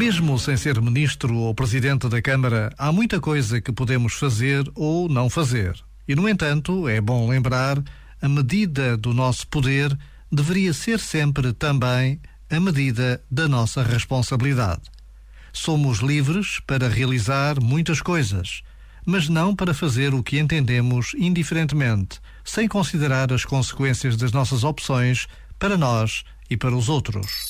Mesmo sem ser ministro ou presidente da Câmara, há muita coisa que podemos fazer ou não fazer. E, no entanto, é bom lembrar, a medida do nosso poder deveria ser sempre também a medida da nossa responsabilidade. Somos livres para realizar muitas coisas, mas não para fazer o que entendemos indiferentemente, sem considerar as consequências das nossas opções para nós e para os outros.